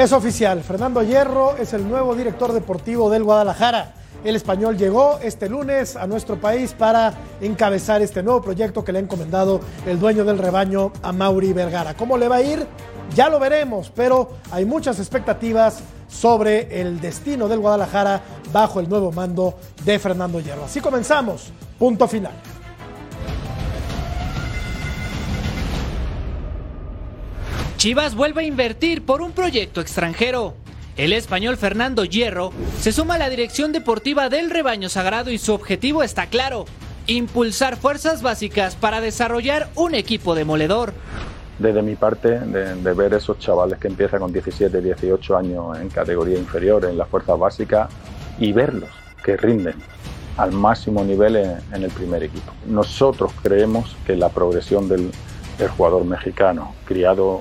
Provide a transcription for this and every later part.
Es oficial, Fernando Hierro es el nuevo director deportivo del Guadalajara. El español llegó este lunes a nuestro país para encabezar este nuevo proyecto que le ha encomendado el dueño del rebaño a Mauri Vergara. ¿Cómo le va a ir? Ya lo veremos, pero hay muchas expectativas sobre el destino del Guadalajara bajo el nuevo mando de Fernando Hierro. Así comenzamos. Punto final. Chivas vuelve a invertir por un proyecto extranjero. El español Fernando Hierro se suma a la dirección deportiva del rebaño sagrado y su objetivo está claro, impulsar fuerzas básicas para desarrollar un equipo demoledor. Desde mi parte, de, ver esos chavales que empiezan con 17, 18 años en categoría inferior, en las fuerzas básicas, y verlos que rinden al máximo nivel en, el primer equipo. Nosotros creemos que la progresión del jugador mexicano, criado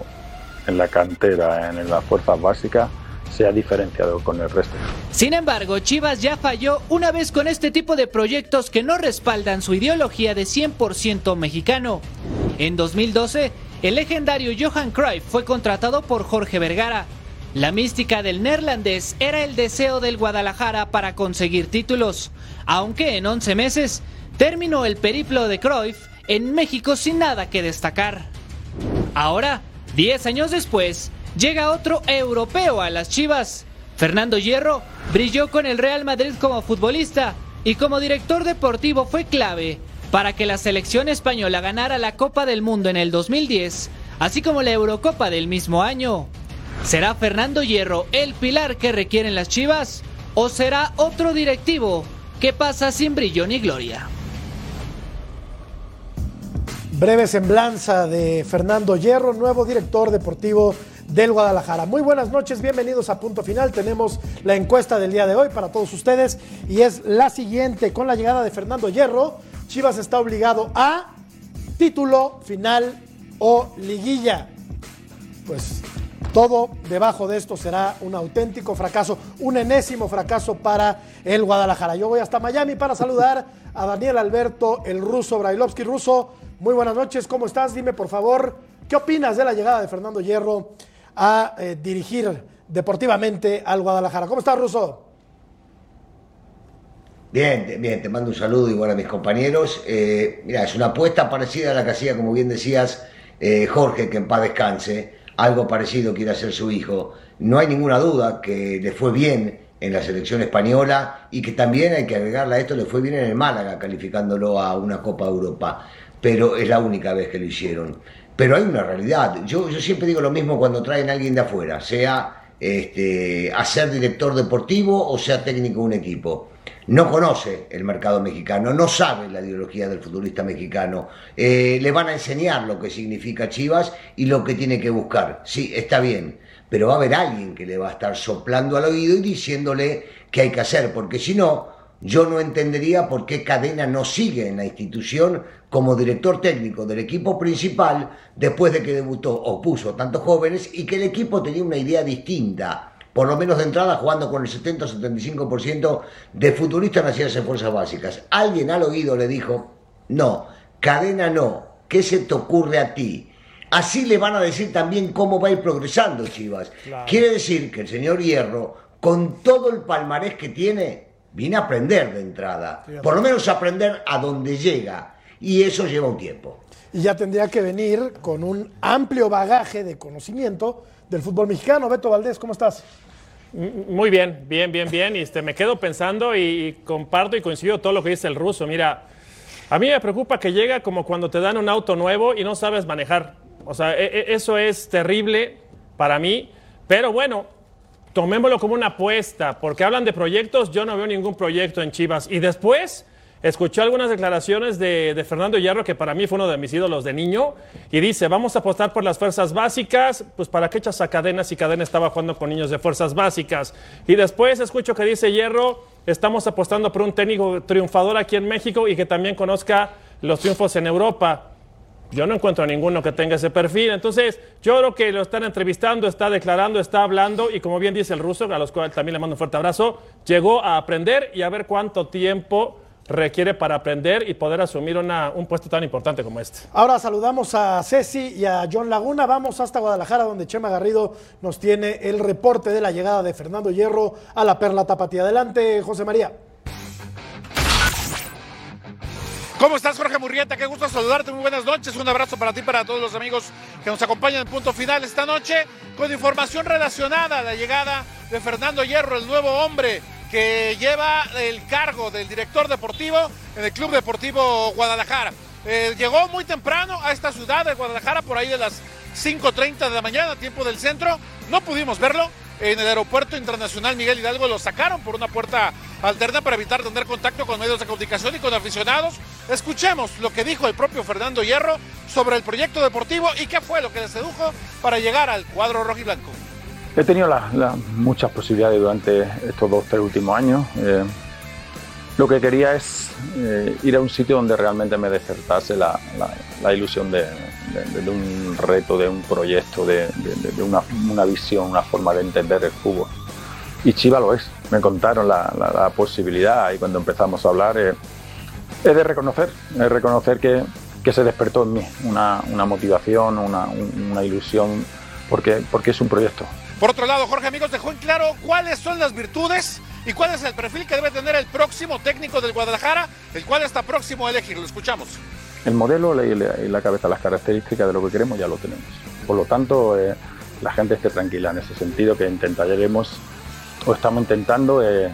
en la cantera, en las fuerzas básicas, se ha diferenciado con el resto. Sin embargo, Chivas ya falló una vez con este tipo de proyectos que no respaldan su ideología de 100% mexicano. En 2012, el legendario Johan Cruyff fue contratado por Jorge Vergara. La mística del neerlandés era el deseo del Guadalajara para conseguir títulos, aunque en 11 meses terminó el periplo de Cruyff en México sin nada que destacar. Ahora, 10 años después, llega otro europeo a las Chivas. Fernando Hierro brilló con el Real Madrid como futbolista y como director deportivo fue clave para que la selección española ganara la Copa del Mundo en el 2010, así como la Eurocopa del mismo año. ¿Será Fernando Hierro el pilar que requieren las Chivas o será otro directivo que pasa sin brillo ni gloria? Breve semblanza de Fernando Hierro, nuevo director deportivo del Guadalajara. Muy buenas noches, bienvenidos a Punto Final. Tenemos la encuesta del día de hoy para todos ustedes y es la siguiente. Con la llegada de Fernando Hierro, Chivas está obligado a título, final o liguilla. Pues todo debajo de esto será un auténtico fracaso, un enésimo fracaso para el Guadalajara. Yo voy hasta Miami para saludar a Daniel Alberto, el ruso Brailovsky. Ruso, muy buenas noches, ¿cómo estás? Dime por favor, ¿qué opinas de la llegada de Fernando Hierro a eh, dirigir deportivamente al Guadalajara? ¿Cómo estás, Ruso? Bien, bien, te mando un saludo igual a mis compañeros. Eh, mira, es una apuesta parecida a la que hacía, como bien decías, eh, Jorge, que en paz descanse. Algo parecido quiere hacer su hijo. No hay ninguna duda que le fue bien en la selección española y que también hay que agregarle a esto, le fue bien en el Málaga, calificándolo a una Copa Europa. Pero es la única vez que lo hicieron. Pero hay una realidad. Yo, yo siempre digo lo mismo cuando traen a alguien de afuera, sea este, a ser director deportivo o sea técnico de un equipo no conoce el mercado mexicano, no sabe la ideología del futbolista mexicano. Eh, le van a enseñar lo que significa Chivas y lo que tiene que buscar. Sí, está bien, pero va a haber alguien que le va a estar soplando al oído y diciéndole qué hay que hacer, porque si no, yo no entendería por qué Cadena no sigue en la institución como director técnico del equipo principal después de que debutó o puso tantos jóvenes y que el equipo tenía una idea distinta por lo menos de entrada jugando con el 70-75% de futbolistas nacidos en fuerzas básicas. Alguien al oído le dijo, no, cadena no, ¿qué se te ocurre a ti? Así le van a decir también cómo va a ir progresando Chivas. Claro. Quiere decir que el señor Hierro, con todo el palmarés que tiene, viene a aprender de entrada. Por lo menos a aprender a dónde llega. Y eso lleva un tiempo. Y ya tendría que venir con un amplio bagaje de conocimiento del fútbol mexicano. Beto Valdés, ¿cómo estás? Muy bien, bien, bien, bien. Y este, me quedo pensando y, comparto y coincido todo lo que dice el ruso. Mira, a mí me preocupa que llega como cuando te dan un auto nuevo y no sabes manejar. O sea, e, e, eso es terrible para mí. Pero bueno, tomémoslo como una apuesta, porque hablan de proyectos, yo no veo ningún proyecto en Chivas. Y después, escuché algunas declaraciones de, Fernando Hierro, que para mí fue uno de mis ídolos de niño, y dice, vamos a apostar por las fuerzas básicas, pues para qué echas a Cadena si Cadena estaba jugando con niños de fuerzas básicas. Y después escucho que dice Hierro, estamos apostando por un técnico triunfador aquí en México y que también conozca los triunfos en Europa. Yo no encuentro a ninguno que tenga ese perfil. Entonces, yo creo que lo están entrevistando, está declarando, está hablando y como bien dice el ruso, a los cuales también le mando un fuerte abrazo, llegó a aprender y a ver cuánto tiempo requiere para aprender y poder asumir un puesto tan importante como este. Ahora saludamos a Ceci y a John Laguna. Vamos hasta Guadalajara, donde Chema Garrido nos tiene el reporte de la llegada de Fernando Hierro a la Perla Tapatía. Adelante, José María. ¿Cómo estás, Jorge Murrieta? Qué gusto saludarte. Muy buenas noches. Un abrazo para ti para todos los amigos que nos acompañan en punto final esta noche con información relacionada a la llegada de Fernando Hierro, el nuevo hombre que lleva el cargo del director deportivo en el Club Deportivo Guadalajara. Eh, llegó muy temprano a esta ciudad de Guadalajara, por ahí de las 5.30 de la mañana, tiempo del centro. No pudimos verlo, en el aeropuerto internacional Miguel Hidalgo lo sacaron por una puerta alterna para evitar tener contacto con medios de comunicación y con aficionados. Escuchemos lo que dijo el propio Fernando Hierro sobre el proyecto deportivo y qué fue lo que le sedujo para llegar al cuadro rojo y blanco. He tenido muchas posibilidades durante estos dos, tres últimos años. Eh, lo que quería es eh, ir a un sitio donde realmente me despertase la, ilusión de, un reto, de un proyecto, de, una, visión, una forma de entender el fútbol. Y Chiva lo es. Me contaron la, posibilidad y cuando empezamos a hablar eh, es de reconocer, es reconocer que, se despertó en mí una, motivación, una, ilusión, porque, porque es un proyecto. Por otro lado, Jorge Amigos dejó en claro cuáles son las virtudes ¿Y cuál es el perfil que debe tener el próximo técnico del Guadalajara, el cual está próximo a elegir? Lo escuchamos. El modelo y la, cabeza, las características de lo que queremos ya lo tenemos. Por lo tanto, eh, la gente esté tranquila en ese sentido que intentaremos o estamos intentando eh,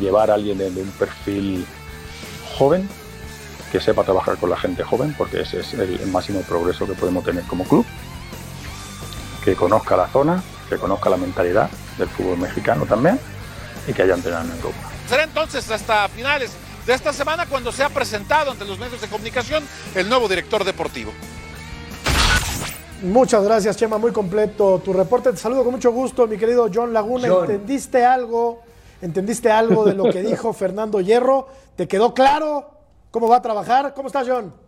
llevar a alguien de, un perfil joven que sepa trabajar con la gente joven, porque ese es el máximo progreso que podemos tener como club, que conozca la zona, que conozca la mentalidad del fútbol mexicano también y que hayan entrenado en Europa. Será entonces hasta finales de esta semana cuando se ha presentado ante los medios de comunicación el nuevo director deportivo. Muchas gracias, Chema. Muy completo tu reporte. Te saludo con mucho gusto, mi querido John Laguna. ¿Entendiste algo? ¿Entendiste algo de lo que dijo Fernando Hierro? ¿Te quedó claro cómo va a trabajar? ¿Cómo estás, John?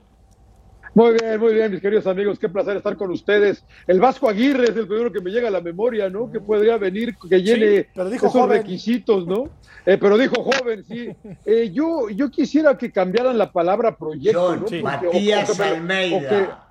Muy bien, muy bien, mis queridos amigos, qué placer estar con ustedes. El Vasco Aguirre es el primero que me llega a la memoria, ¿no? Que podría venir, que llene esos requisitos, ¿no? Eh, pero dijo joven, sí. Eh, yo, yo quisiera que cambiaran la palabra proyecto, ¿no? Matías Almeida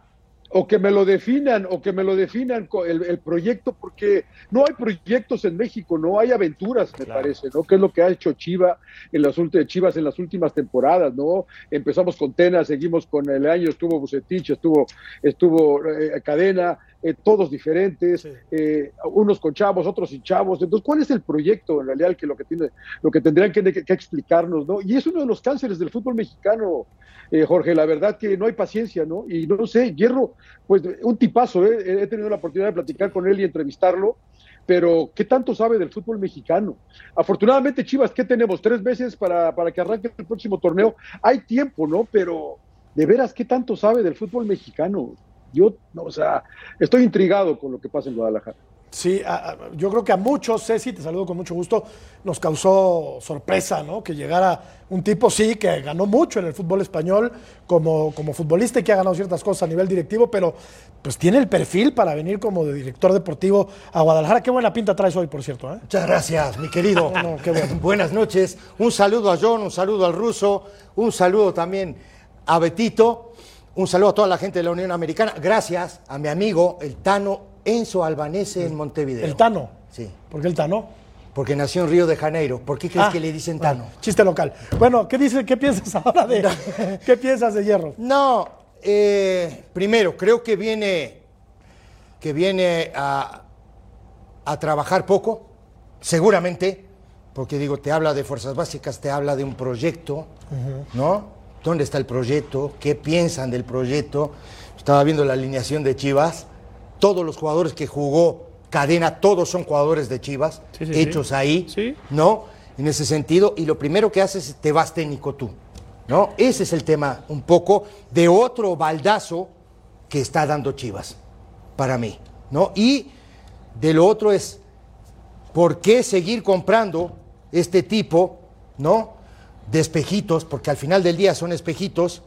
o que me lo definan, o que me lo definan el, el, proyecto, porque no hay proyectos en México, no hay aventuras, me parece, ¿no? Que es lo que ha hecho Chiva en las Chivas en las últimas temporadas, ¿no? Empezamos con Tena, seguimos con el año, estuvo Bucetich, estuvo, estuvo eh, Cadena, eh, todos diferentes, eh, unos con chavos, otros sin chavos. Entonces, ¿cuál es el proyecto en realidad que lo que tiene, lo que tendrían que, que, explicarnos, ¿no? Y es uno de los cánceres del fútbol mexicano, eh, Jorge. La verdad que no hay paciencia, ¿no? Y no sé, Hierro, pues un tipazo, he tenido la oportunidad de platicar con él y entrevistarlo pero ¿qué tanto sabe del fútbol mexicano? Afortunadamente, Chivas, ¿qué tenemos? Tres meses para, para, que arranque el próximo torneo. Hay tiempo, ¿no? Pero, de veras, ¿qué tanto sabe del fútbol mexicano? Yo, o sea, estoy intrigado con lo que pasa en Guadalajara. Sí, yo creo que a muchos, Ceci, te saludo con mucho gusto, nos causó sorpresa, ¿no? Que llegara un tipo, sí, que ganó mucho en el fútbol español como, como futbolista y que ha ganado ciertas cosas a nivel directivo, pero pues tiene el perfil para venir como de director deportivo a Guadalajara. Qué buena pinta traes hoy, por cierto. ¿eh? Muchas gracias, mi querido. Buenas noches. Un saludo a John, un saludo al ruso, un saludo también a Betito. Un saludo a toda la gente de la Unión Americana. Gracias a mi amigo, el Tano Enzo Albanese en Montevideo. ¿El Tano? Sí. ¿Por qué el Tano? Porque nació en Río de Janeiro. ¿Por qué crees ah, que le dicen Tano? chiste local. Bueno, ¿qué, dice, ¿qué piensas ahora de, ¿qué piensas de Hierro? No, eh, primero, creo que viene, que viene a, a trabajar poco, seguramente, porque digo, te habla de fuerzas básicas, te habla de un proyecto, ¿no? ¿Dónde está el proyecto? ¿Qué piensan del proyecto? Estaba viendo la alineación de Chivas. Todos los jugadores que jugó Cadena, todos son jugadores de Chivas, hechos ahí, ¿no? En ese sentido. Y lo primero que haces es te vas técnico tú. ¿no? Ese es el tema un poco de otro baldazo que está dando Chivas, para mí, ¿no? Y de lo otro es, ¿por qué seguir comprando este tipo, ¿no? De espejitos, porque al final del día son espejitos.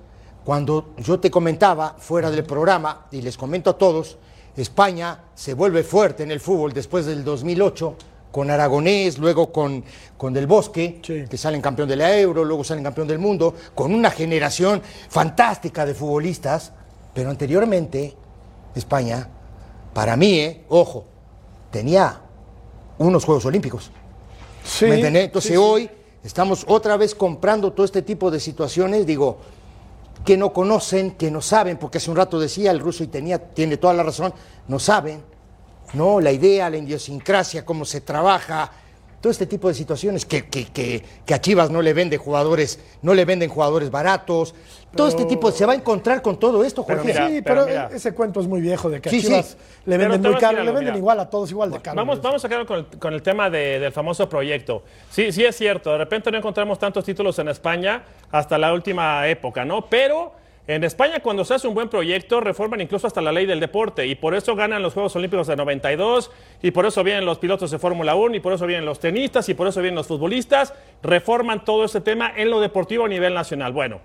Cuando yo te comentaba fuera del programa, y les comento a todos, España se vuelve fuerte en el fútbol después del 2008 con Aragonés, luego con, con Del Bosque, que salen campeón de la Euro, luego salen campeón del mundo, con una generación fantástica de futbolistas, pero anteriormente España, para mí, eh, ojo, tenía unos Juegos Olímpicos. Sí, ¿Me entendés? Entonces sí. hoy estamos otra vez comprando todo este tipo de situaciones, digo, que no conocen, que no saben, porque hace un rato decía el ruso y tenía, tiene toda la razón, no saben, ¿no? La idea, la idiosincrasia, cómo se trabaja, todo este tipo de situaciones que, que, que, que a Chivas no le venden jugadores, no le venden jugadores baratos, todo este tipo, se va a encontrar con todo esto, Pero Jorge. mira, sí, pero pero, mira. ese cuento es muy viejo de que a Sí, sí. Chivas le Pero venden muy caro, le venden mira. igual a todos igual de caro. Vamos, vamos a quedar con el, con el tema de- del famoso proyecto. Sí, sí es cierto, de repente no encontramos tantos títulos en España hasta la última época, ¿no? Pero en España cuando se hace un buen proyecto reforman incluso hasta la ley del deporte y por eso ganan los Juegos Olímpicos de 92 y por eso vienen los pilotos de Fórmula 1 y por eso vienen los tenistas y por eso vienen los futbolistas, reforman todo ese tema en lo deportivo a nivel nacional. Bueno,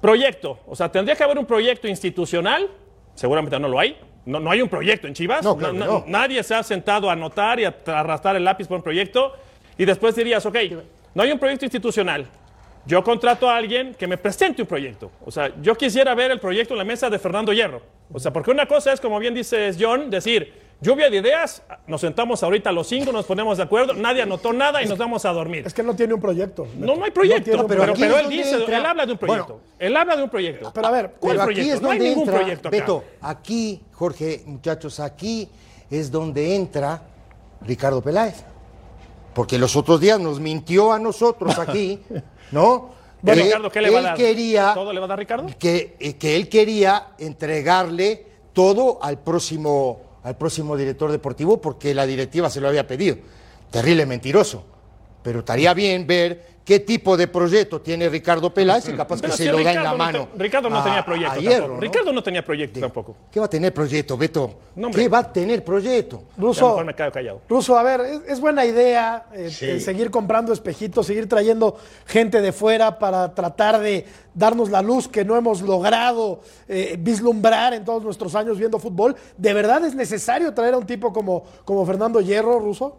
proyecto, o sea, tendría que haber un proyecto institucional, seguramente no lo hay. No, no hay un proyecto en Chivas. No, claro que no. Nadie se ha sentado a anotar y a tra- arrastrar el lápiz por un proyecto. Y después dirías, ok, no hay un proyecto institucional. Yo contrato a alguien que me presente un proyecto. O sea, yo quisiera ver el proyecto en la mesa de Fernando Hierro. O sea, porque una cosa es, como bien dices John, decir, lluvia de ideas, nos sentamos ahorita los cinco, nos ponemos de acuerdo, nadie anotó nada y nos vamos a dormir. Es que no tiene un proyecto. No, no hay proyecto, pero, él donde dice, entra- él habla de un proyecto. Bueno. él habla de un proyecto. Pero a ver, ¿Cuál Pero proyecto? aquí es no hay donde ningún entra, proyecto acá. Beto, aquí, Jorge, muchachos, aquí es donde entra Ricardo Peláez. Porque los otros días nos mintió a nosotros aquí, ¿no? Bueno, Que Ricardo, ¿qué le va a dar? quería ¿Todo le va a dar Ricardo? que, eh, que él quería entregarle todo al próximo, al próximo director deportivo porque la directiva se lo había pedido. Terrible mentiroso. Pero estaría bien ver qué tipo de proyecto tiene Ricardo Peláez y capaz que se lo da en Ricardo la no mano. te- Ricardo no a- tenía a proyecto Hierro. Ricardo no tenía proyecto tampoco. ¿Qué va a tener proyecto, Beto? No. ¿Qué va a tener proyecto? Ruso, mejor me quedo callado. Ruso, a ver, es, es buena idea eh, Sí. eh, seguir comprando espejitos, seguir trayendo gente de fuera para tratar de darnos la luz que no hemos logrado eh, vislumbrar en todos nuestros años viendo fútbol. ¿De verdad es necesario traer a un tipo como, como Fernando Hierro, Ruso?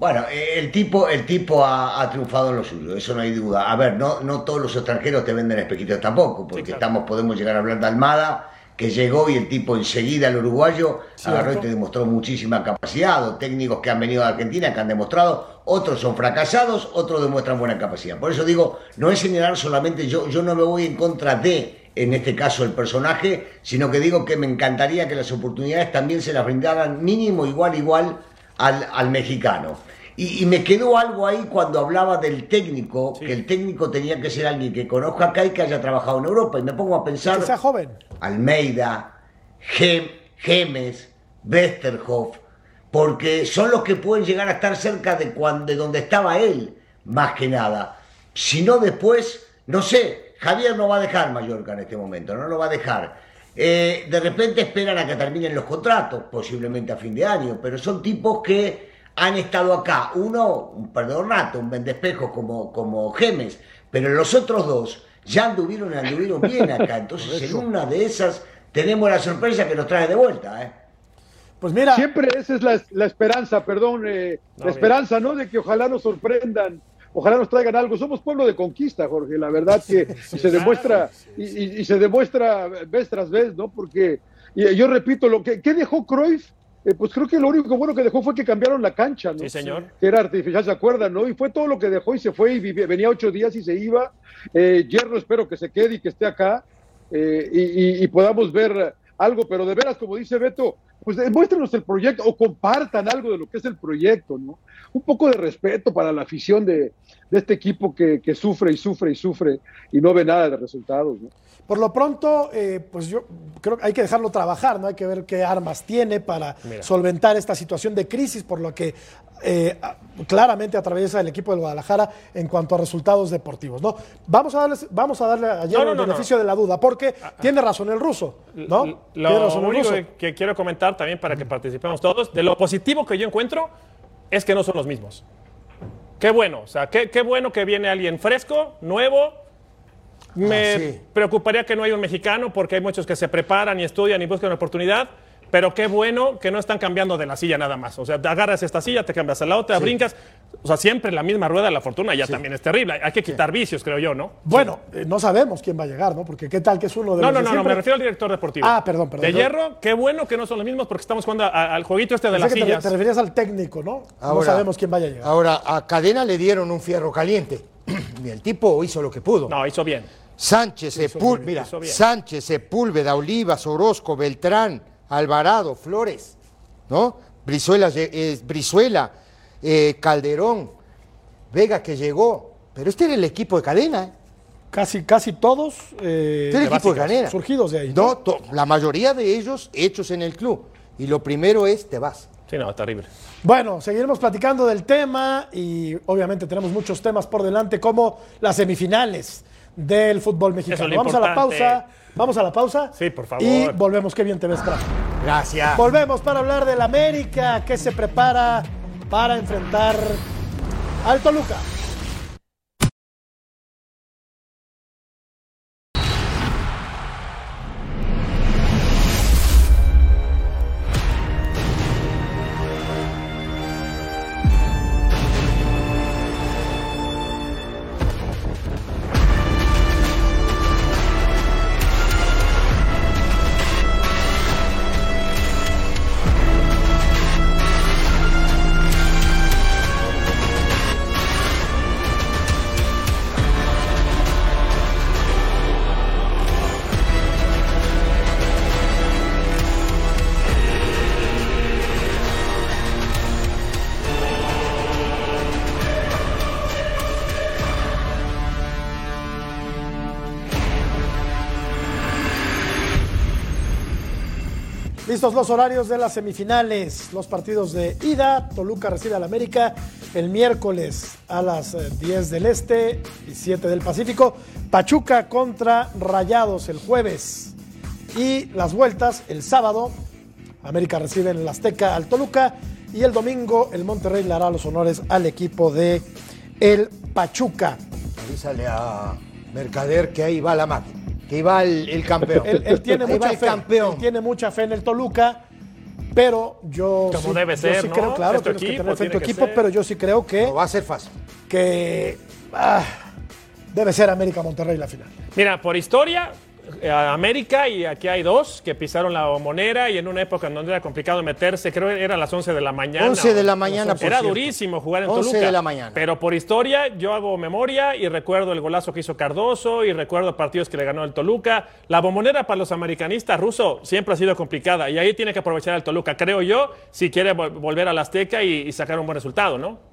Bueno, eh, el tipo, el tipo ha, ha triunfado en lo suyo, eso no hay duda. A ver, no, no todos los extranjeros te venden espejitos tampoco, porque claro. estamos, podemos llegar a hablar de Almada, que llegó y el tipo enseguida, el uruguayo, agarró y te demostró muchísima capacidad, o técnicos que han venido a Argentina que han demostrado, otros son fracasados, otros demuestran buena capacidad. Por eso digo, no es señalar solamente yo, yo no me voy en contra de, en este caso, el personaje, sino que digo que me encantaría que las oportunidades también se las brindaran mínimo, igual, igual al, al mexicano. Y, y me quedó algo ahí cuando hablaba del técnico, que el técnico tenía que ser alguien que conozca acá y que haya trabajado en Europa. Y me pongo a pensar... Que sea joven. Almeida, Gem- Gemes, Westerhoff, porque son los que pueden llegar a estar cerca de, cuan- de donde estaba él, más que nada. Si no después, no sé, Javier no va a dejar Mallorca en este momento, no lo va a dejar. Eh, de repente esperan a que terminen los contratos, posiblemente a fin de año, pero son tipos que han estado acá. Uno, un perdedor nato, un vendespejos como, como Gemes, pero los otros dos ya anduvieron, anduvieron bien acá. Entonces, en una de esas tenemos la sorpresa que nos trae de vuelta. ¿eh? Pues mira, Siempre esa es la, la esperanza, perdón, eh, No, la esperanza, ¿no? De que ojalá nos sorprendan, ojalá nos traigan algo. Somos pueblo de conquista, Jorge, la verdad que se demuestra, y, y- y se demuestra vez tras vez, ¿no? Porque, y yo repito, lo que ¿qué dejó Cruyff, Eh, pues creo que lo único bueno que dejó fue que cambiaron la cancha, ¿no? Sí, señor. Que era artificial, ¿se acuerdan, no? Y fue todo lo que dejó y se fue y vivía- venía ocho días y se iba. Eh, Hierro espero que se quede y que esté acá eh, y, y- y podamos ver algo, pero de veras, como dice Beto, pues muéstrenos el proyecto o compartan algo de lo que es el proyecto, ¿no? Un poco de respeto para la afición de, de este equipo que, que, sufre y sufre y sufre y no ve nada de resultados, ¿no? Por lo pronto, eh, pues yo creo que hay que dejarlo trabajar, ¿no? Hay que ver qué armas tiene para Mira. solventar esta situación de crisis, por lo que eh, claramente atraviesa el equipo del Guadalajara en cuanto a resultados deportivos, ¿no? Vamos a darle, vamos a darle ayer no, no, el no, beneficio de la duda, porque ah, ah. tiene razón el ruso, ¿no? Lo razón único que quiero comentar también para que participemos todos, de lo positivo que yo encuentro es que no son los mismos. Qué bueno, o sea, qué, qué bueno que viene alguien fresco, nuevo, me ah, sí. preocuparía que no haya un mexicano porque hay muchos que se preparan y estudian y buscan una oportunidad. Pero qué bueno que no están cambiando de la silla nada más. O sea, agarras esta silla, te cambias a la otra, sí. brincas. O sea, siempre la misma rueda de la fortuna ya sí. también es terrible. Hay que quitar vicios, creo yo, ¿no? Bueno, eh, no sabemos quién va a llegar, ¿no? Porque qué tal que es uno de no, los. No, no, no, no, me refiero al director deportivo. Ah, perdón, perdón. De hierro, qué bueno que no son los mismos porque estamos jugando a, al jueguito este de las te, sillas. Te, referías al técnico, ¿no? Ahora, no sabemos quién vaya a llegar. Ahora, a Cadena le dieron un fierro caliente. y el tipo hizo lo que pudo. No, hizo bien. Sánchez, Sepúlveda, Sánchez, Sepúlveda, Olivas, Orozco, Beltrán, Alvarado, Flores, ¿no? Brizuela, eh, Brizuela eh, Calderón, Vega que llegó, pero este era el equipo de cadena. ¿eh? Casi, casi todos eh, este equipo de cadena. surgidos de ahí. No, ¿no? la mayoría de ellos hechos en el club. Y lo primero es, te vas. Sí, no, terrible. Bueno, seguiremos platicando del tema y obviamente tenemos muchos temas por delante como las semifinales del fútbol mexicano. Vamos a la pausa. Vamos a la pausa. Sí, por favor. Y volvemos. Qué bien te ves, crack. Gracias. Volvemos para hablar del América que se prepara para enfrentar al Toluca. Listos los horarios de las semifinales, los partidos de ida. Toluca recibe al América el miércoles a las 10 del Este y 7 del Pacífico. Pachuca contra Rayados el jueves. Y las vueltas el sábado. América recibe en el Azteca al Toluca. Y el domingo el Monterrey le hará los honores al equipo de el Pachuca. Avísale a Mercader que ahí va la máquina que va el, el campeón. Él, él tiene mucha fe. Campeón. Él tiene mucha fe en el Toluca, pero yo Como sí, debe yo ser, sí ¿no? creo, claro, Es tu tienes que equipo, tener fe en tu equipo, ser. pero yo sí creo que, No va a ser fácil. que ah, debe ser América Monterrey la final. Mira, por historia, eh, América y aquí hay dos que pisaron la bombonera y en una época en donde era complicado meterse, creo que era a las 11 de la mañana. 11 de la mañana, por Era cierto. durísimo jugar en 11 Toluca. de la mañana. Pero por historia, yo hago memoria y recuerdo el golazo que hizo Cardoso y recuerdo partidos que le ganó el Toluca. La bombonera para los americanistas ruso siempre ha sido complicada y ahí tiene que aprovechar el Toluca, creo yo, si quiere vol- volver al Azteca y, y sacar un buen resultado, ¿no?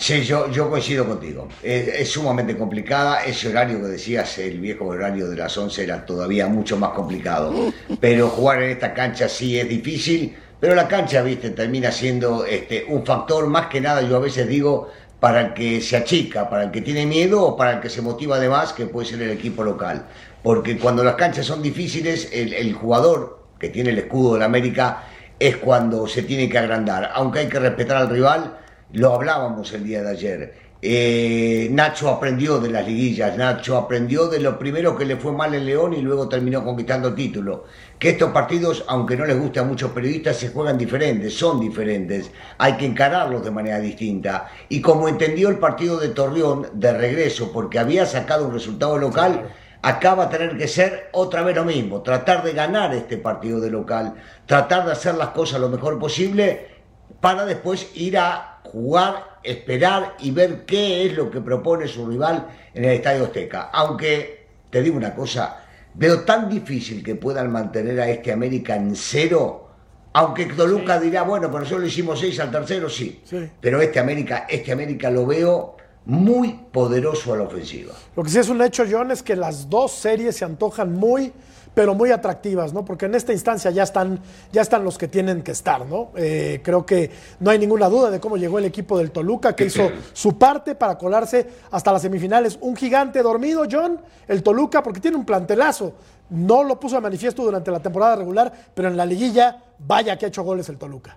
Sí, yo, yo coincido contigo. Es, es sumamente complicada. Ese horario que decías, el viejo horario de las 11 era todavía mucho más complicado. Pero jugar en esta cancha sí es difícil. Pero la cancha, viste, termina siendo este, un factor más que nada, yo a veces digo, para el que se achica, para el que tiene miedo o para el que se motiva además, que puede ser el equipo local. Porque cuando las canchas son difíciles, el, el jugador que tiene el escudo de la América es cuando se tiene que agrandar. Aunque hay que respetar al rival, lo hablábamos el día de ayer. Eh, Nacho aprendió de las liguillas, Nacho aprendió de lo primero que le fue mal en León y luego terminó conquistando el título. Que estos partidos, aunque no les guste a muchos periodistas, se juegan diferentes, son diferentes. Hay que encararlos de manera distinta. Y como entendió el partido de Torreón de regreso, porque había sacado un resultado local, acá va a tener que ser otra vez lo mismo, tratar de ganar este partido de local, tratar de hacer las cosas lo mejor posible para después ir a jugar, esperar y ver qué es lo que propone su rival en el Estadio Azteca. Aunque te digo una cosa, Veo tan difícil que puedan mantener a este América en cero, aunque Toluca dirá, bueno, pero nosotros le hicimos seis al tercero, sí. Sí. Pero este América, este América lo veo muy poderoso a la ofensiva. Lo que sí es un hecho, John, es que las dos series se antojan muy, pero muy atractivas, ¿no? Porque en esta instancia ya están, ya están los que tienen que estar, ¿no? Eh, creo que no hay ninguna duda de cómo llegó el equipo del Toluca, que hizo su parte para colarse hasta las semifinales. Un gigante dormido, John, el Toluca, porque tiene un plantelazo. No lo puso de manifiesto durante la temporada regular, pero en la liguilla, vaya que ha hecho goles el Toluca.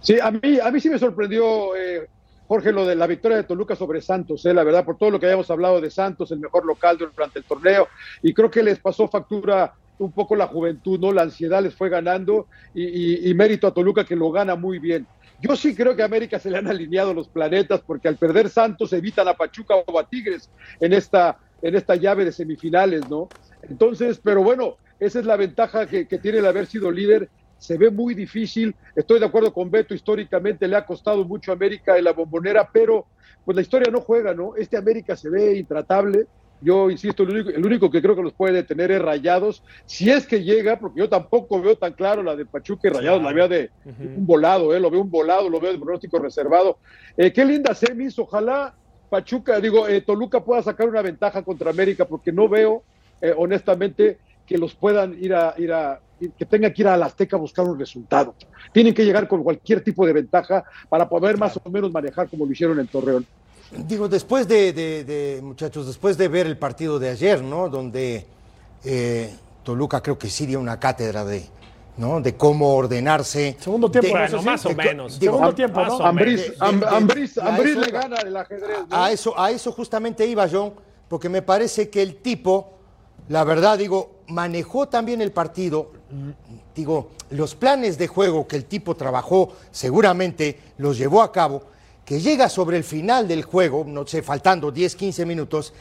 Sí, a mí, a mí sí me sorprendió, eh, Jorge, lo de la victoria de Toluca sobre Santos, eh, la verdad, por todo lo que habíamos hablado de Santos, el mejor local durante el torneo, y creo que les pasó factura un poco la juventud, ¿no? La ansiedad les fue ganando y, mérito a Toluca que lo gana muy bien. Yo sí creo que a América se le han alineado los planetas porque al perder Santos evitan a Pachuca o a Tigres en esta, en esta llave de semifinales, ¿no? Entonces, pero bueno, esa es la ventaja que, que tiene el haber sido líder. Se ve muy difícil. Estoy de acuerdo con Beto, históricamente le ha costado mucho a América en la bombonera, pero pues la historia no juega, ¿no? Este América se ve intratable. Yo insisto, el único, el único que creo que los puede detener es Rayados, si es que llega, porque yo tampoco veo tan claro la de Pachuca y Rayados, la veo de un volado, ¿eh? lo veo un volado, lo veo de pronóstico reservado. Eh, qué linda semis, ojalá Pachuca, digo, eh, Toluca pueda sacar una ventaja contra América, porque no veo, eh, honestamente, que los puedan ir a, ir a, que tengan que ir a la Azteca a buscar un resultado. Tienen que llegar con cualquier tipo de ventaja para poder más o menos manejar como lo hicieron en Torreón. Digo, después de, de- de, muchachos, después de ver el partido de ayer, ¿no? Donde eh, Toluca creo que sí dio una cátedra de, ¿no? De cómo ordenarse. Segundo tiempo, De- Bueno, eso sí, más o menos. digo, Segundo tiempo, más ¿no? Ambriz, Ambriz- Ambriz le gana el ajedrez. ¿no? A eso, a eso justamente iba John, porque me parece que el tipo, la verdad, digo, manejó también el partido. Digo, los planes de juego que el tipo trabajó, seguramente los llevó a cabo, que llega sobre el final del juego, no sé, faltando 10, 15 minutos,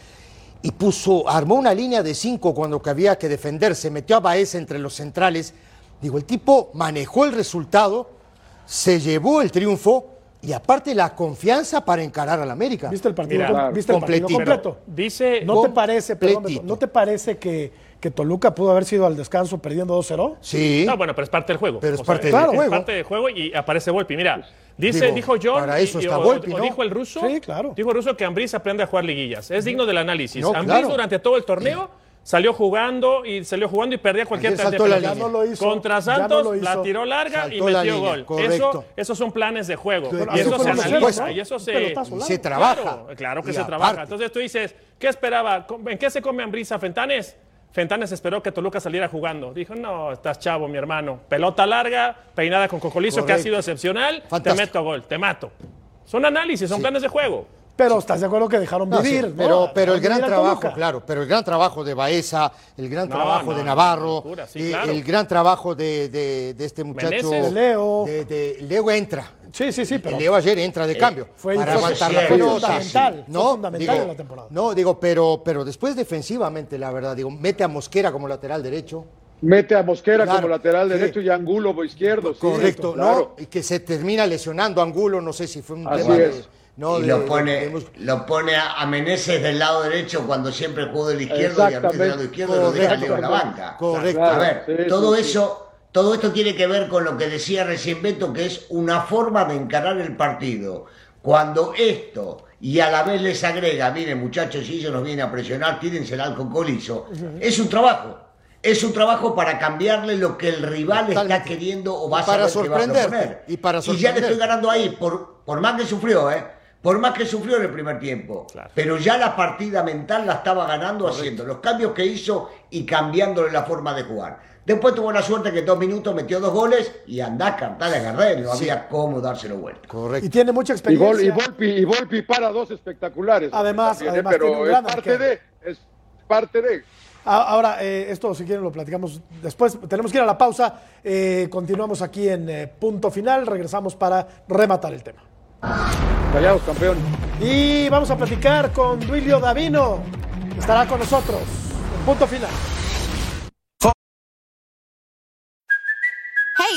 y puso, armó una línea de cinco cuando que había que defenderse, metió a Baez entre los centrales. Digo, el tipo manejó el resultado, se llevó el triunfo y aparte la confianza para encarar al América. ¿Viste el partido, Mira, com- ¿viste el partido completito. completo? Dice. ¿No te parece, perdón. ¿no te parece que, que Toluca pudo haber sido al descanso perdiendo 2-0? Sí. No, bueno, pero es parte del juego. Pero es O sea, parte del es juego. parte del juego y aparece Volpi. Mira, dice, Digo, dijo John. para eso y- está o, Volpi, o ¿no? dijo el ruso. Sí, claro. Dijo el ruso que Ambriz aprende a jugar liguillas. Es digno del análisis. No, Ambriz claro. durante todo el torneo salió jugando y salió jugando y perdía cualquier pelota. no lo hizo, Contra no Santos lo hizo. la tiró larga y Saltó metió línea, gol. correcto. Eso, esos son planes de juego. Pero y eso se analiza y eso se, trabaja. Claro, claro que se aparte- trabaja. Entonces tú dices, ¿qué esperaba? ¿En qué se come Ambrisa Fentanes? Fentanes esperó que Toluca saliera jugando. Dijo, no, estás chavo, mi hermano. Pelota larga, peinada con cocolizo, que ha sido excepcional. Fantástico. Te meto gol, te mato. Son análisis, son planes de juego. Pero estás de acuerdo que dejaron No, sí, vivir, ¿no? pero, pero el gran trabajo, claro, pero el gran trabajo de Baeza, el gran No, trabajo no, de Navarro, locura, sí, eh, claro. el gran trabajo de, de- de este muchacho Meneses. De Leo. de- de- Leo entra. Sí, sí, sí, pero Leo ayer entra de cambio fue- para fue- aguantar sí, la sí, pelota. fundamental, fue No, fundamental digo, en la temporada. No, digo, pero, pero después defensivamente, la verdad, digo, mete a Mosquera como lateral derecho. Mete a Mosquera Claro, como lateral sí. derecho y Angulo izquierdo. sí, Correcto, claro. ¿no? Y que se termina lesionando Angulo, no sé si fue un Así tema de- es. No, y de- lo pone, de lo pone a a Meneses del lado derecho cuando siempre jugó del izquierdo y a Ruiz del lado izquierdo y lo deja. Leo en la banca. Correcto. A ver, Sí, todo sí. eso, todo esto tiene que ver con lo que decía recién Beto, que es una forma de encarar el partido. Cuando esto y a la vez les agrega, miren muchachos, si ellos nos vienen a presionar, tírensela al cocolizo, es un trabajo. Es un trabajo para cambiarle lo que el rival está Totalmente. queriendo o va a Y para saber que va a proponer. y para ya le estoy ganando ahí, por, por más que sufrió, ¿eh? Por más que sufrió en el primer tiempo. Claro. Pero ya la partida mental la estaba ganando haciendo los cambios que hizo y cambiándole la forma de jugar. Después tuvo la suerte que en dos minutos metió dos goles y andá a cantar a Gardel, no había cómo dárselo vuelta. Correcto. Y tiene mucha Y, Vol- y experiencia. Volpi, y Volpi para dos espectaculares. Además- También, además tiene un pero es gran parte arquero. de, es parte de. A- Ahora, eh, esto si quieren lo platicamos después. Tenemos que ir a la pausa. Eh, continuamos aquí en eh, punto final. Regresamos para rematar el tema. Callados, campeón. Y vamos a platicar con Duilio Davino. Estará con nosotros. Punto final.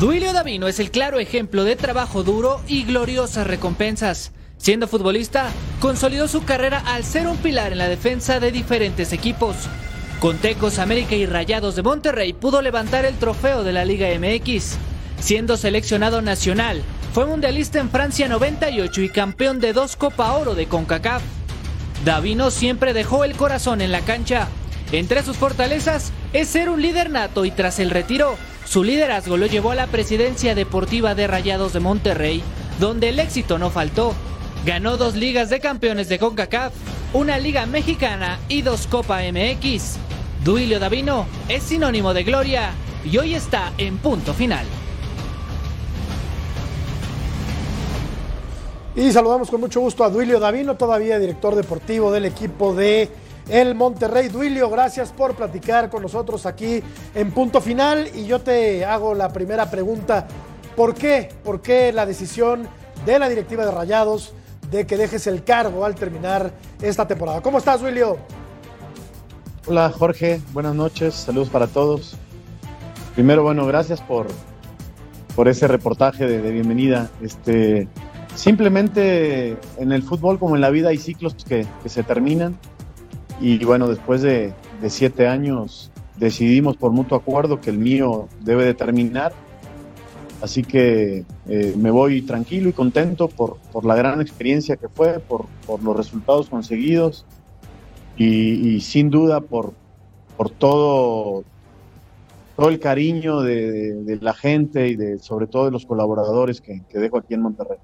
Duilio Davino es el claro ejemplo de trabajo duro y gloriosas recompensas. Siendo futbolista, consolidó su carrera al ser un pilar en la defensa de diferentes equipos. Con Tecos, América y Rayados de Monterrey pudo levantar el trofeo de la Liga MX. Siendo seleccionado nacional, fue mundialista en Francia 98 y campeón de dos Copa Oro de CONCACAF. Davino siempre dejó el corazón en la cancha. Entre sus fortalezas es ser un líder nato y tras el retiro, su liderazgo lo llevó a la presidencia deportiva de Rayados de Monterrey, donde el éxito no faltó. Ganó dos ligas de campeones de CONCACAF, una liga mexicana y dos Copa MX. Duilio Davino es sinónimo de gloria y hoy está en punto final. Y saludamos con mucho gusto a Duilio Davino, todavía director deportivo del equipo de el Monterrey. Duilio, gracias por platicar con nosotros aquí en punto final. Y yo te hago la primera pregunta. ¿Por qué? ¿Por qué la decisión de la directiva de Rayados de que dejes el cargo al terminar esta temporada? ¿Cómo estás, Duilio? Hola, Jorge. Buenas noches. Saludos para todos. Primero, bueno, gracias por, por ese reportaje de, bienvenida. Este, simplemente en el fútbol como en la vida hay ciclos que se terminan y bueno, después de, de, siete años decidimos por mutuo acuerdo que el mío debe de terminar. Así que eh, me voy tranquilo y contento por, por, la gran experiencia que fue, por, por los resultados conseguidos y, sin duda por, por todo, todo el cariño de, la gente y de, sobre todo de los colaboradores que, que dejo aquí en Monterrey.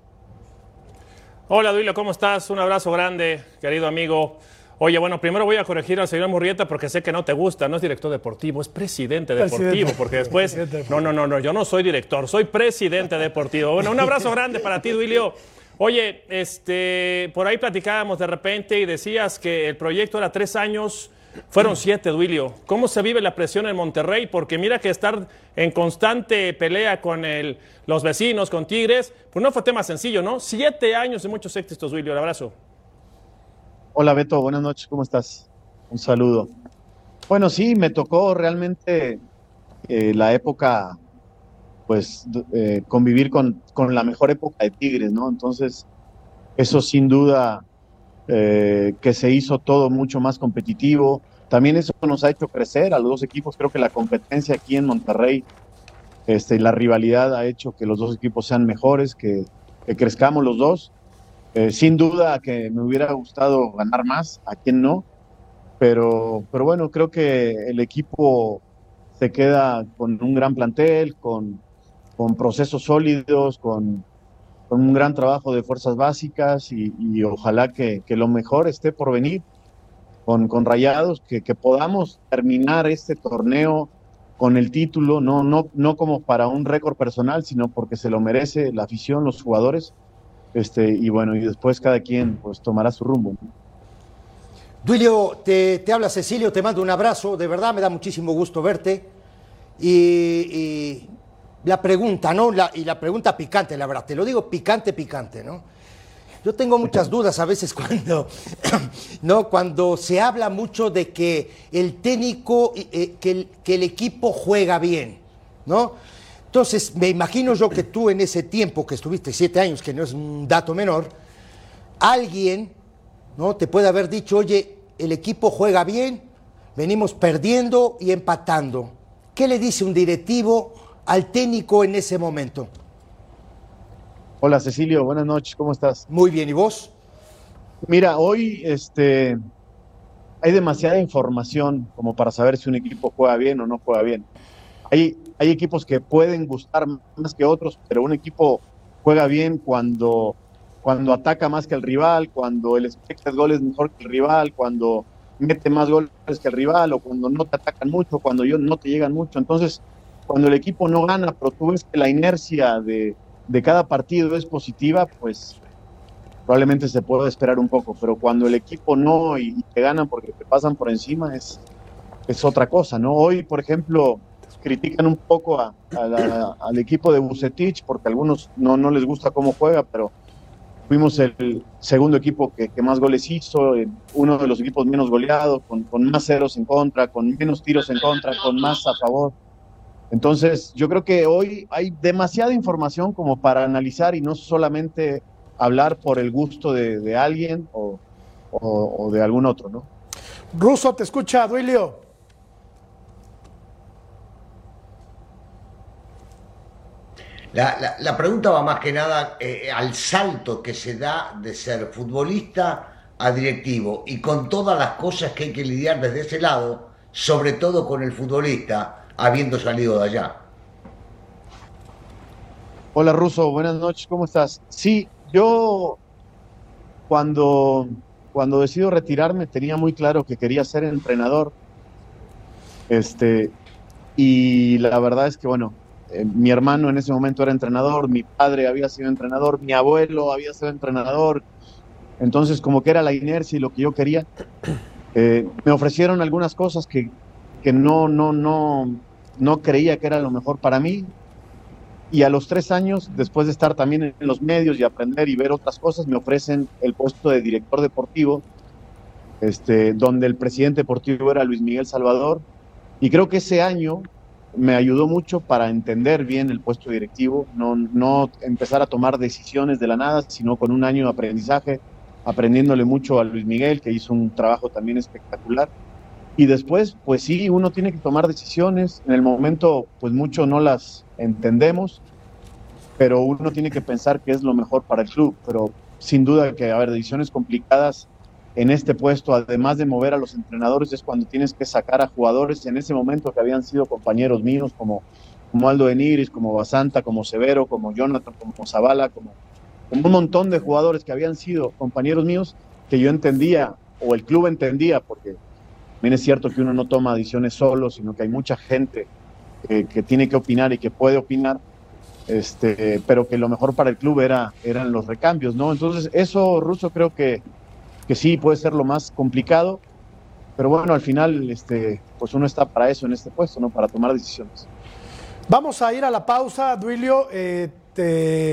Hola Duilo, ¿cómo estás? Un abrazo grande, querido amigo. Oye, bueno, primero voy a corregir al señor Murrieta porque sé que no te gusta, no es director deportivo, es presidente deportivo, presidente. porque después, no, no, no, no, yo no soy director, soy presidente deportivo. Bueno, un abrazo grande para ti, Duilio. Oye, este, por ahí platicábamos de repente y decías que el proyecto era tres años, fueron siete, Duilio. ¿Cómo se vive la presión en Monterrey? Porque mira que estar en constante pelea con el, los vecinos, con Tigres, pues no fue tema sencillo, ¿no? Siete años de muchos éxitos, Duilio, un abrazo. Hola Beto, buenas noches, ¿cómo estás? Un saludo. Bueno, sí, me tocó realmente eh, la época, pues, eh, convivir con, con, la mejor época de Tigres, ¿no? Entonces, eso sin duda eh, que se hizo todo mucho más competitivo. También eso nos ha hecho crecer a los dos equipos. Creo que la competencia aquí en Monterrey, este, la rivalidad ha hecho que los dos equipos sean mejores, que, que crezcamos los dos. Eh, sin duda que me hubiera gustado ganar más, a quien no, pero, pero bueno, creo que el equipo se queda con un gran plantel, con, con procesos sólidos, con, con, un gran trabajo de fuerzas básicas y, y ojalá que, que, lo mejor esté por venir con, con Rayados, que, que, podamos terminar este torneo con el título, no, no, no como para un récord personal, sino porque se lo merece la afición, los jugadores este, y bueno, y después cada quien pues tomará su rumbo. Duilio, te, te, habla Cecilio, te mando un abrazo, de verdad me da muchísimo gusto verte. Y, la pregunta, ¿no? La, y la pregunta picante, la verdad, te lo digo picante, picante, ¿no? Yo tengo muchas dudas a veces cuando, ¿no? cuando se habla mucho de que el técnico, eh, que, que el equipo juega bien, ¿no? Entonces, me imagino yo que tú en ese tiempo que estuviste, siete años, que no es un dato menor, alguien ¿no? te puede haber dicho, oye, el equipo juega bien, venimos perdiendo y empatando. ¿Qué le dice un directivo al técnico en ese momento? Hola Cecilio, buenas noches, ¿cómo estás? Muy bien, ¿y vos? Mira, hoy este, hay demasiada información como para saber si un equipo juega bien o no juega bien. Hay, hay equipos que pueden gustar más que otros, pero un equipo juega bien cuando, cuando ataca más que el rival, cuando el expected goal es mejor que el rival, cuando mete más goles que el rival o cuando no te atacan mucho, cuando no te llegan mucho. Entonces, cuando el equipo no gana, pero tú ves que la inercia de, de cada partido es positiva, pues probablemente se puede esperar un poco, pero cuando el equipo no y, y te ganan porque te pasan por encima es, es otra cosa, ¿no? Hoy, por ejemplo, critican un poco a, al equipo de Bucetich porque a algunos no, no les gusta cómo juega, pero fuimos el segundo equipo que, más goles hizo, eh, uno de los equipos menos goleados, con, más ceros en contra, con menos tiros en contra, con más a favor. Entonces, yo creo que hoy hay demasiada información como para analizar y no solamente hablar por el gusto de, alguien o- o de algún otro, ¿no? Ruso, te escucha, Duilio. La, la- la pregunta va más que nada eh, al salto que se da de ser futbolista a directivo y con todas las cosas que hay que lidiar desde ese lado, sobre todo con el futbolista habiendo salido de allá. Hola Ruso, buenas noches, ¿cómo estás? Sí, yo cuando, cuando decido retirarme tenía muy claro que quería ser entrenador. Este, y la verdad es que, bueno, eh, mi hermano en ese momento era entrenador, mi padre había sido entrenador, mi abuelo había sido entrenador. Entonces, como que era la inercia y lo que yo quería, eh, me ofrecieron algunas cosas que, que no, no, no, no creía que era lo mejor para mí. Y a los tres años, después de estar también en los medios y aprender y ver otras cosas, me ofrecen el puesto de director deportivo, este, donde el presidente deportivo era Luis Miguel Salvador. Y creo que ese año me ayudó mucho para entender bien el puesto directivo, no, no empezar a tomar decisiones de la nada, sino con un año de aprendizaje, aprendiéndole mucho a Luis Miguel, que hizo un trabajo también espectacular. Y después, pues sí, uno tiene que tomar decisiones. En el momento, pues mucho no las entendemos, pero uno tiene que pensar que es lo mejor para el club. Pero sin duda que, a ver, decisiones complicadas en este puesto, además de mover a los entrenadores, es cuando tienes que sacar a jugadores en ese momento que habían sido compañeros míos, como, como Aldo de Nigris, como Basanta, como Severo, como Jonathan, como Zavala, como, como un montón de jugadores que habían sido compañeros míos, que yo entendía, o el club entendía, porque también es cierto que uno no toma decisiones solo, sino que hay mucha gente eh, que tiene que opinar y que puede opinar, este, pero que lo mejor para el club era, eran los recambios, ¿no? Entonces, eso, Russo, creo que, que sí puede ser lo más complicado, pero bueno, al final, este, pues uno está para eso en este puesto, ¿no? Para tomar decisiones. Vamos a ir a la pausa, Duilio. eh, te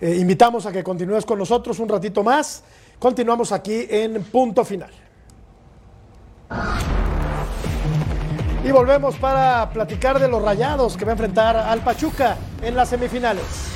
eh, invitamos a que continúes con nosotros un ratito más. Continuamos aquí en punto final. Y volvemos para platicar de los rayados que va a enfrentar al Pachuca en las semifinales.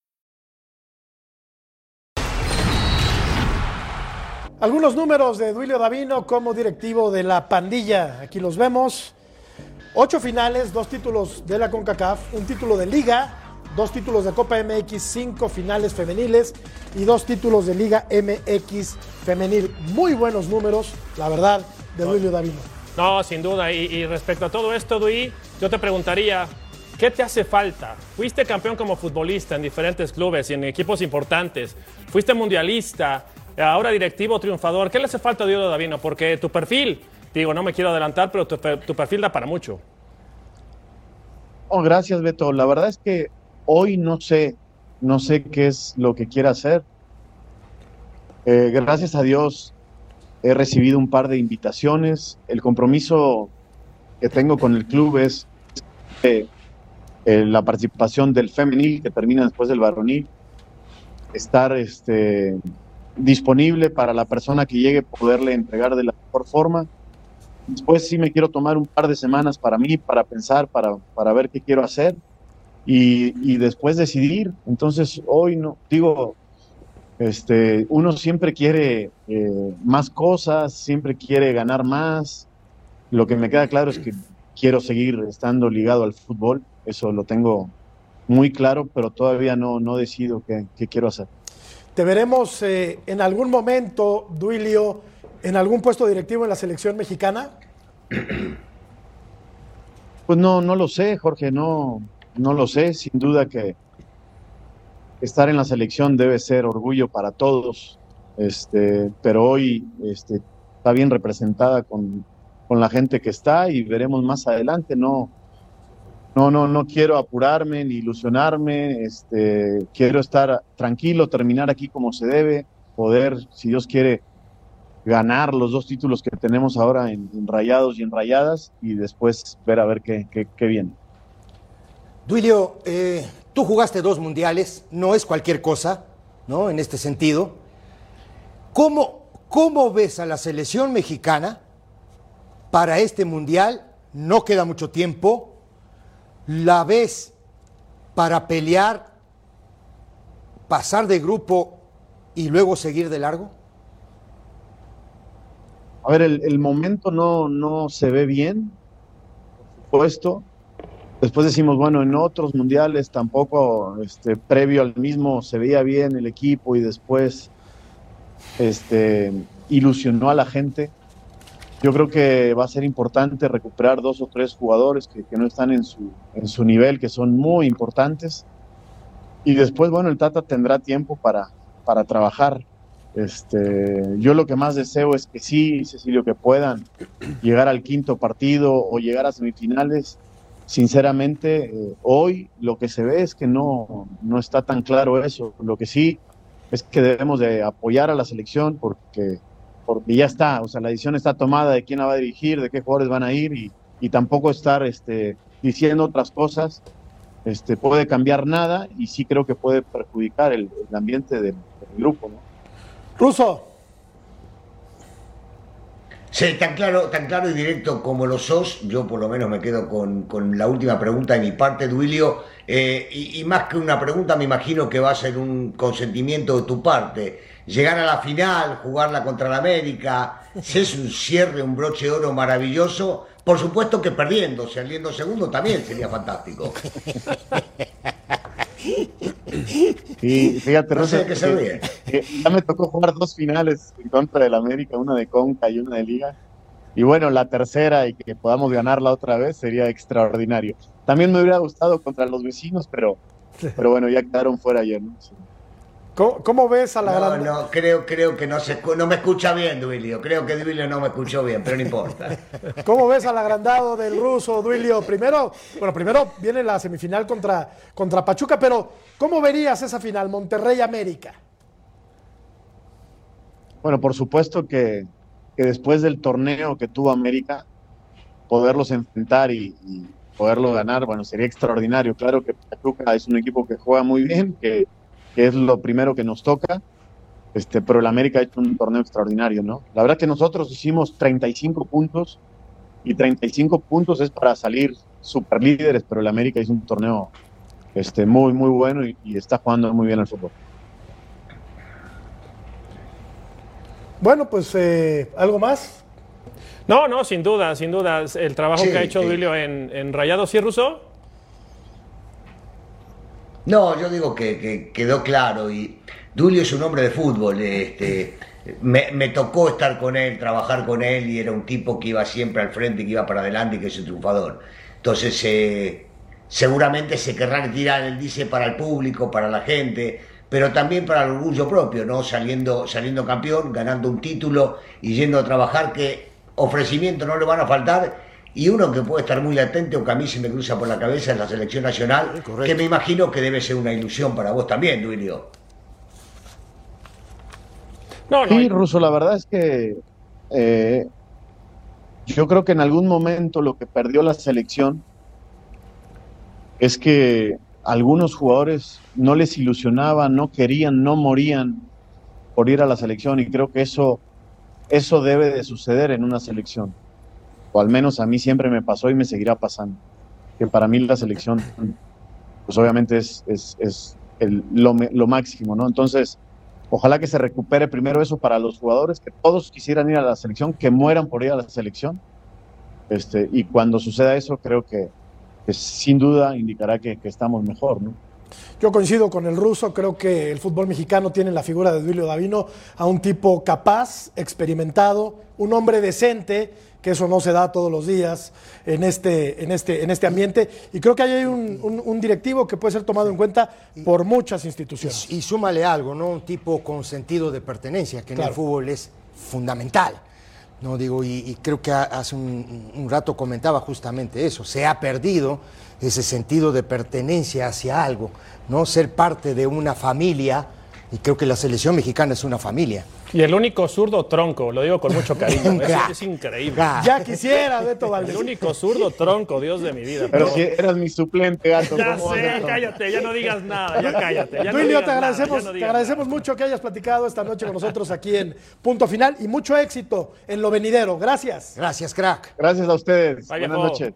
Algunos números de Duilio Davino como directivo de la pandilla. Aquí los vemos. Ocho finales, dos títulos de la CONCACAF, un título de liga, dos títulos de Copa MX, cinco finales femeniles y dos títulos de Liga MX femenil. Muy buenos números, la verdad, de Duilio Davino. No, sin duda. Y, respecto a todo esto, Dui, yo te preguntaría, ¿qué te hace falta? Fuiste campeón como futbolista en diferentes clubes y en equipos importantes. Fuiste mundialista, ahora directivo triunfador. ¿Qué le hace falta a Diego Davino? Porque tu perfil, digo, no me quiero adelantar, pero tu, perfil da para mucho. Oh, gracias, Beto. La verdad es que hoy no sé, no sé qué es lo que quiera hacer. Eh, gracias a Dios he recibido un par de invitaciones. El compromiso que tengo con el club es eh, eh, la participación del femenil que termina después del varonil. Estar este, disponible para la persona que llegue, poderle entregar de la mejor forma. Después sí me quiero tomar un par de semanas para mí, para pensar, para, para ver qué quiero hacer y, y después decidir. Entonces hoy no, digo, Este, uno siempre quiere eh, más cosas, siempre quiere ganar más. Lo que me queda claro es que quiero seguir estando ligado al fútbol, eso lo tengo muy claro, pero todavía no, no decido qué, qué quiero hacer. ¿Te veremos eh, en algún momento, Duilio, en algún puesto directivo en la selección mexicana? Pues no, no lo sé, Jorge, no, no lo sé. Sin duda que estar en la selección debe ser orgullo para todos. Este, pero hoy este, está bien representada con, con la gente que está y veremos más adelante. No, no, no, no quiero apurarme ni ilusionarme. Este, quiero estar tranquilo, terminar aquí como se debe, poder, si Dios quiere, ganar los dos títulos que tenemos ahora en, Rayados y en Rayadas y después ver a ver qué, qué, qué viene. Duilio, eh, tú jugaste dos mundiales, no es cualquier cosa, ¿no? En este sentido. ¿Cómo, ¿Cómo ves a la selección mexicana para este mundial? No queda mucho tiempo. ¿La ves para pelear, pasar de grupo y luego seguir de largo? A ver, el, momento no, no se ve bien, por supuesto. Después decimos, bueno, en otros mundiales tampoco, este, previo al mismo, se veía bien el equipo y después este, ilusionó a la gente. Yo creo que va a ser importante recuperar dos o tres jugadores que, que no están en su, en su nivel, que son muy importantes. Y después, bueno, el Tata tendrá tiempo para, para trabajar. Este, yo lo que más deseo es que sí, Cecilio, que puedan llegar al quinto partido o llegar a semifinales. Sinceramente, eh, hoy lo que se ve es que no, no está tan claro eso. Lo que sí es que debemos de apoyar a la selección porque, porque ya está, o sea, la decisión está tomada de quién la va a dirigir, de qué jugadores van a ir y, y tampoco estar este, diciendo otras cosas este, puede cambiar nada y sí creo que puede perjudicar el, el ambiente del, del grupo. ¿no? Ruso. Sí, tan claro, tan claro y directo como lo sos, yo por lo menos me quedo con, con la última pregunta de mi parte, Duilio, eh, y, y, más que una pregunta me imagino que va a ser un consentimiento de tu parte. Llegar a la final, jugarla contra la América, si es un cierre, un broche de oro maravilloso, por supuesto que perdiendo, saliendo segundo también sería fantástico. Y fíjate, No sé Rosa, se que ya me tocó jugar dos finales en contra del América, una de Conca y una de Liga. Y bueno, la tercera y que podamos ganarla otra vez sería extraordinario. También me hubiera gustado contra los vecinos, pero, pero bueno, ya quedaron fuera ayer. ¿no? Sí. ¿Cómo, cómo ves a la No, gran... no, creo, creo que no, se, escu- no me escucha bien, Duilio. Creo que Duilio no me escuchó bien, pero no importa. ¿Cómo ves al agrandado del ruso, Duilio? Primero, bueno, primero viene la semifinal contra, contra Pachuca, pero ¿cómo verías esa final, Monterrey-América? Bueno, por supuesto que, que después del torneo que tuvo América, poderlos enfrentar y, y poderlo ganar, bueno, sería extraordinario. Claro que Pachuca es un equipo que juega muy bien, que, que es lo primero que nos toca, este, pero el América ha hecho un torneo extraordinario, ¿no? La verdad que nosotros hicimos 35 puntos y 35 puntos es para salir super líderes, pero el América hizo un torneo este, muy, muy bueno y, y está jugando muy bien al fútbol. Bueno, pues eh, algo más. No, no, sin duda, sin duda. El trabajo Sí, que ha hecho sí. Duilio en, en Rayados, ¿sí, Ruso? No, yo digo que, que quedó claro y Dulio es un hombre de fútbol. Este, me, tocó estar con él, trabajar con él y era un tipo que iba siempre al frente, que iba para adelante y que es un triunfador. Entonces, eh, seguramente se querrá retirar, él dice, para el público, para la gente, pero también para el orgullo propio, ¿no? Saliendo, saliendo campeón, ganando un título y yendo a trabajar, que ofrecimientos no le van a faltar. Y uno que puede estar muy latente o que a mí se me cruza por la cabeza es la selección nacional, que me imagino que debe ser una ilusión para vos también, Duilio. No, no. Sí, Ruso, la verdad es que eh, yo creo que en algún momento lo que perdió la selección es que algunos jugadores no les ilusionaba, no querían, no morían por ir a la selección y creo que eso, eso debe de suceder en una selección. O al menos a mí siempre me pasó y me seguirá pasando. Que para mí la selección, pues obviamente es, es, es el- lo, lo máximo, ¿no? Entonces, Ojalá que se recupere primero eso para los jugadores, que todos quisieran ir a la selección, que mueran por ir a la selección. Este, y cuando suceda eso, creo que, que sin duda indicará que, que estamos mejor, ¿no? Yo coincido con el ruso, creo que el fútbol mexicano tiene en la figura de Duilio Davino a un tipo capaz, experimentado, un hombre decente, que eso no se da todos los días en este, en este, en este ambiente. Y creo que ahí hay un, un- un directivo que puede ser tomado en cuenta por muchas instituciones. Y súmale algo, ¿no? Un tipo con sentido de pertenencia, que en el fútbol es fundamental. No digo, y, y creo que ha- hace un, un rato comentaba justamente eso. Se ha perdido ese sentido de pertenencia hacia algo, ¿no? Ser parte de una familia, y creo que la selección mexicana es una familia. Y el único zurdo tronco, lo digo con mucho cariño. Es, es increíble. Ya quisiera, Beto Valdés. El único zurdo tronco, Dios de mi vida. Pero si eras mi suplente, gato. Ya ¿cómo sé, cállate, ya no digas nada, ya cállate. Ya no Duilio, te nada, agradecemos, ya no te agradecemos mucho que hayas platicado esta noche con nosotros aquí en Punto Final y mucho éxito en lo venidero. Gracias. Gracias, crack. Gracias a ustedes. Bye, Buenas noches.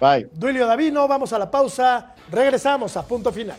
Bye. Duilio Davino, vamos a la pausa, regresamos a Punto Final.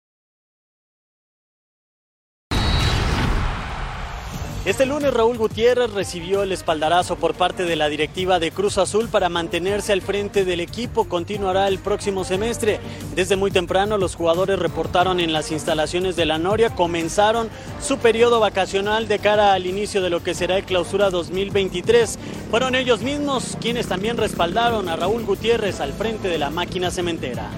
Este lunes Raúl Gutiérrez recibió el espaldarazo por parte de la directiva de Cruz Azul para mantenerse al frente del equipo. Continuará el próximo semestre. Desde muy temprano los jugadores reportaron en las instalaciones de la Noria. Comenzaron su periodo vacacional de cara al inicio de lo que será el clausura 2023. Fueron ellos mismos quienes también respaldaron a Raúl Gutiérrez al frente de la máquina cementera.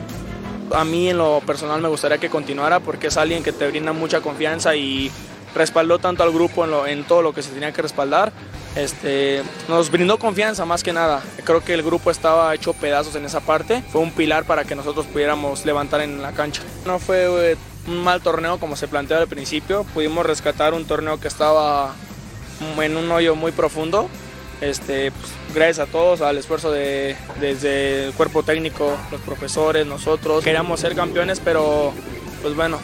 A mí en lo personal me gustaría que continuara porque es alguien que te brinda mucha confianza y respaldó tanto al grupo en, lo- en todo lo que se tenía que respaldar. Este, nos brindó confianza más que nada. Creo que el grupo estaba hecho pedazos en esa parte. Fue un pilar para que nosotros pudiéramos levantar en la cancha. No fue eh, un mal torneo como se planteó al principio. Pudimos rescatar un torneo que estaba en un hoyo muy profundo. Este, pues, gracias a todos, al esfuerzo de, desde el cuerpo técnico, los profesores, nosotros. Queríamos ser campeones, pero pues bueno,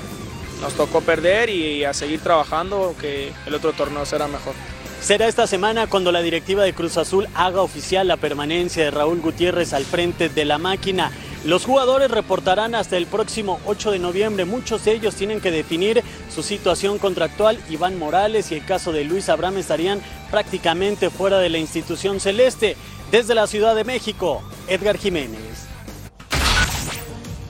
nos tocó perder y a seguir trabajando, que el otro torneo será mejor. Será esta semana cuando la directiva de Cruz Azul haga oficial la permanencia de Raúl Gutiérrez al frente de la máquina. Los jugadores reportarán hasta el próximo 8 de noviembre. Muchos de ellos tienen que definir su situación contractual. Iván Morales y el caso de Luis Abraham estarían prácticamente fuera de la institución celeste. Desde la Ciudad de México, Edgar Jiménez.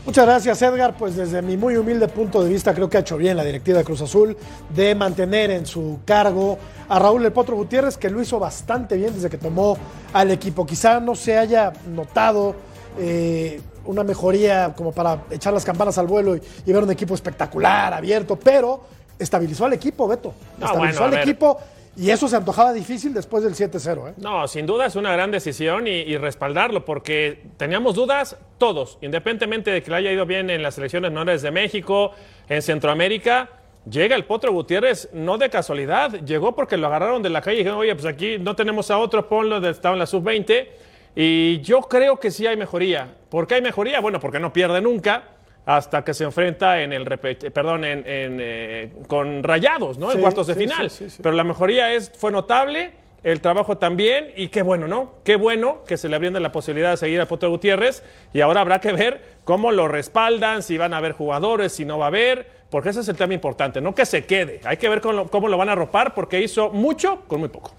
Muchas gracias, Edgar. Pues desde mi muy humilde punto de vista, creo que ha hecho bien la directiva de Cruz Azul de mantener en su cargo a Raúl El Potro Gutiérrez, que lo hizo bastante bien desde que tomó al equipo. Quizá no se haya notado eh, una mejoría como para echar las campanas al vuelo y, y ver un equipo espectacular, abierto, pero estabilizó al equipo, Beto. No, Estabilizó bueno, al equipo y eso se antojaba difícil después del 7-0. ¿eh? No, sin duda es una gran decisión y, y respaldarlo, porque teníamos dudas todos, independientemente de que le haya ido bien en las selecciones menores de México, en Centroamérica. Llega el Potro Gutiérrez no de casualidad, llegó porque lo agarraron de la calle y dijeron, oye, pues aquí no tenemos a otro, ponlo, estaba en la sub-20. Y yo creo que sí hay mejoría. ¿Por qué hay mejoría? Bueno, porque no pierde nunca hasta que se enfrenta en el perdón, en, en, eh, con Rayados, ¿no? en cuartos de sí, final. sí. Pero la mejoría es, fue notable, el trabajo también, y qué bueno, ¿no? Qué bueno que se le brinda la posibilidad de seguir a Potro Gutiérrez, y ahora habrá que ver cómo lo respaldan, si van a haber jugadores, si no va a haber, porque ese es el tema importante, no que se quede, hay que ver cómo lo, cómo lo van a arropar, porque hizo mucho con muy poco.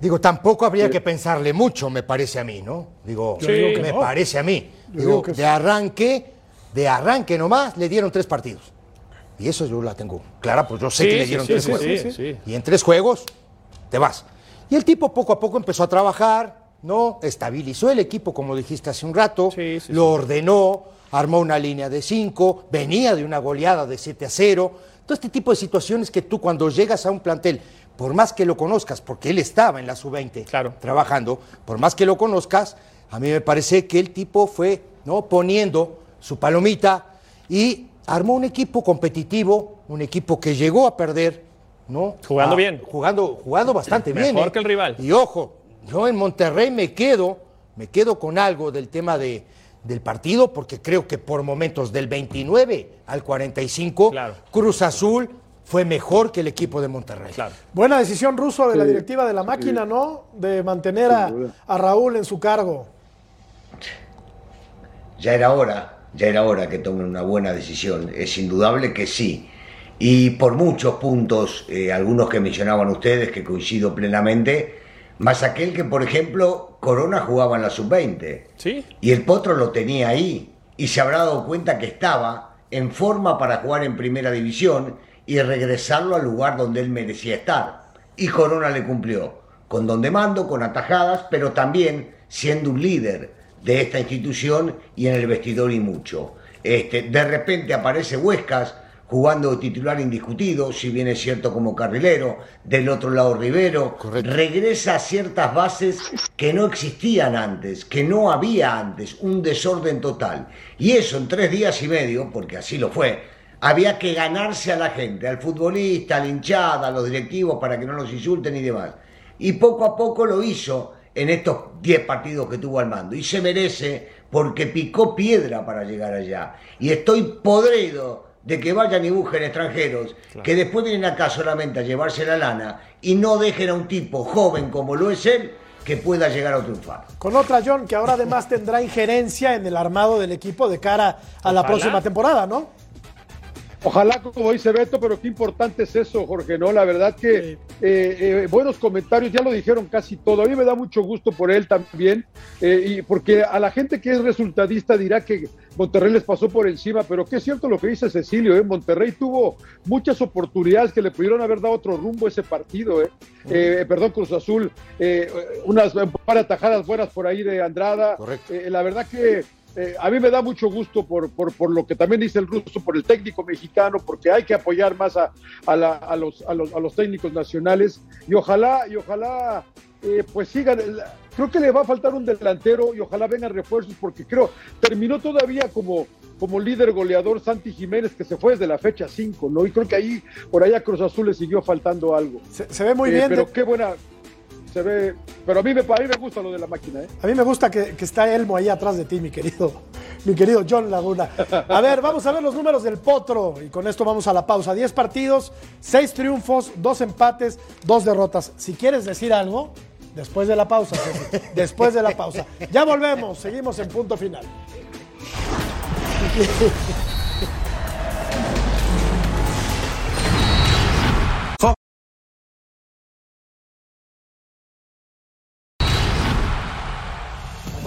Digo, tampoco habría que pensarle mucho, me parece a mí, ¿no? Digo, Yo digo que me no. parece a mí. Yo Digo, digo que de sí. arranque, de arranque nomás, le dieron tres partidos. Y eso yo la tengo clara, pues yo sé Sí, que le dieron sí, tres sí, juegos. sí, sí. Y en tres juegos, te vas. Y el tipo poco a poco empezó a trabajar, ¿no? Estabilizó el equipo, como dijiste hace un rato, lo ordenó, armó una línea de cinco, venía de una goleada de 7 a 0. Todo este tipo de situaciones que tú cuando llegas a un plantel por más que lo conozcas, porque él estaba en la sub-20 trabajando, por más que lo conozcas, a mí me parece que el tipo fue ¿no? poniendo su palomita y armó un equipo competitivo, un equipo que llegó a perder, ¿no? Jugando Ah, bien. Jugando, jugando bastante bien. Mejor ¿eh? que el rival. Y ojo, yo en Monterrey me quedo, me quedo con algo del tema de, del partido, porque creo que por momentos del 29 al 45, Cruz Azul fue mejor que el equipo de Monterrey. Buena decisión ruso de la directiva de la máquina, ¿no? De mantener a, a Raúl en su cargo. ya era hora, ya era hora que tomen una buena decisión. Es indudable que sí. Y por muchos puntos, eh, algunos que mencionaban ustedes, que coincido plenamente, más aquel que, por ejemplo, Corona jugaba en la sub-20. Sí. Y el Potro lo tenía ahí. Y se habrá dado cuenta que estaba en forma para jugar en primera división y regresarlo al lugar donde él merecía estar. Y Corona le cumplió, con don de mando, con atajadas, pero también siendo un líder de esta institución y en el vestidor y mucho. Este, de repente aparece Huescas jugando de titular indiscutido, si bien es cierto como carrilero, del otro lado Rivero, regresa a ciertas bases que no existían antes, que no había antes, un desorden total. Y eso en tres días y medio, porque así lo fue, había que ganarse a la gente, al futbolista, a la hinchada, a los directivos para que no los insulten y demás. Y poco a poco lo hizo en estos 10 partidos que tuvo al mando. Y se merece porque picó piedra para llegar allá. Y estoy podrido de que vayan y busquen extranjeros que después vienen acá solamente a llevarse la lana y no dejen a un tipo joven como lo es él que pueda llegar a triunfar. Con otra John que ahora además tendrá injerencia en el armado del equipo de cara a la próxima temporada, ¿no? Ojalá, como dice Beto, pero qué importante es eso, Jorge, ¿no? La verdad que eh, eh, buenos comentarios, ya lo dijeron casi todo. A mí me da mucho gusto por él también, eh, y porque a la gente que es resultadista dirá que Monterrey les pasó por encima, pero es cierto lo que dice Cecilio, ¿eh? Monterrey tuvo muchas oportunidades que le pudieron haber dado otro rumbo a ese partido, ¿eh? Eh, perdón, Cruz Azul, eh, unas un par de atajadas buenas por ahí de Andrada. Eh, la verdad que eh, a mí me da mucho gusto por, por, por lo que también dice el ruso, por el técnico mexicano, porque hay que apoyar más a, a, la- a los, a, los, a los técnicos nacionales y ojalá, y ojalá eh, pues sigan. Creo que le va a faltar un delantero y ojalá vengan refuerzos porque creo, terminó todavía como, como líder goleador Santi Jiménez que se fue desde la fecha 5, ¿no? Y creo que ahí, por ahí a Cruz Azul le siguió faltando algo. Se, ve muy bien Pero de- qué buena, se ve, pero a mí me, a mí me gusta lo de la máquina, ¿eh? A mí me gusta que, que está Elmo ahí atrás de ti, mi querido, mi querido John Laguna. A ver, vamos a ver los números del Potro y con esto vamos a la pausa. 10 partidos, 6 triunfos, 2 empates, 2 derrotas. Si quieres decir algo, después de la pausa, después de la pausa. Ya volvemos, seguimos en punto final.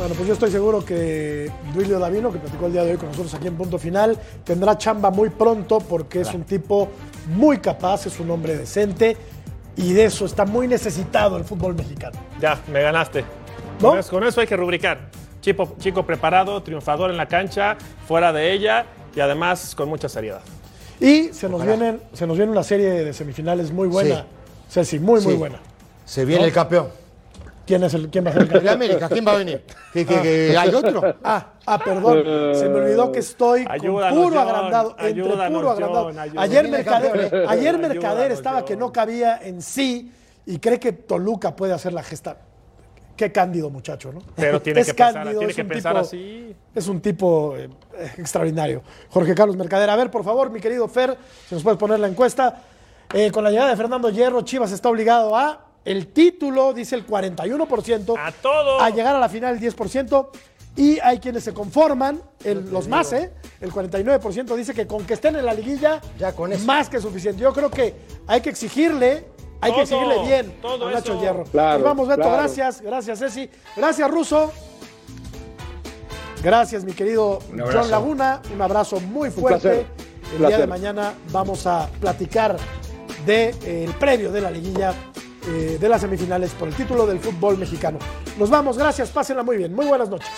Bueno, pues yo estoy seguro que Duilio Davino, que platicó el día de hoy con nosotros aquí en Punto Final, tendrá chamba muy pronto porque es un tipo muy capaz, es un hombre decente y de eso está muy necesitado el fútbol mexicano. Ya, me ganaste. ¿No? Con, eso, con eso hay que rubricar. Chico, chico preparado, triunfador en la cancha, fuera de ella y además con mucha seriedad. Y se nos, vienen, se nos viene una serie de semifinales muy buena. Ceci, muy, muy Sí. buena. Se viene ¿No? el campeón. ¿Quién, es el, ¿Quién va a ser el campeón? El América, ¿quién va a venir? ¿Que, que- que hay otro? Ah, ah, perdón. Se me olvidó que estoy Ayúdanos, con puro John, agrandado. Entre puro agrandado. John, ayer Mercader, ¿eh? ayer Mercader estaba que no cabía en sí y cree que Toluca puede hacer la gesta. Qué cándido muchacho, ¿no? Pero tiene Es que pensar, cándido, tiene es que un pensar tipo- así. Es un tipo eh, extraordinario. Jorge Carlos Mercader. A ver, por favor, mi querido Fer, si nos puedes poner la encuesta. Eh, con la llegada de Fernando Hierro, Chivas está obligado a el título, dice el 41%. A todo. A llegar a la final el 10%. Y hay quienes se conforman, el- los más, ¿eh? El 49% dice que con que estén en la liguilla, ya con más que suficiente. Yo creo que hay que exigirle, hay que exigirle bien todo a Nacho eso. Hierro. Claro, Y vamos, Beto, claro. gracias, gracias, Ceci. Gracias, Ruso. Gracias, mi querido. John Laguna. Un abrazo muy Un fuerte. placer. El día de mañana vamos a platicar del previo de la liguilla eh, de las semifinales por el título del fútbol mexicano. Nos vamos, gracias, pásenla muy bien, muy buenas noches.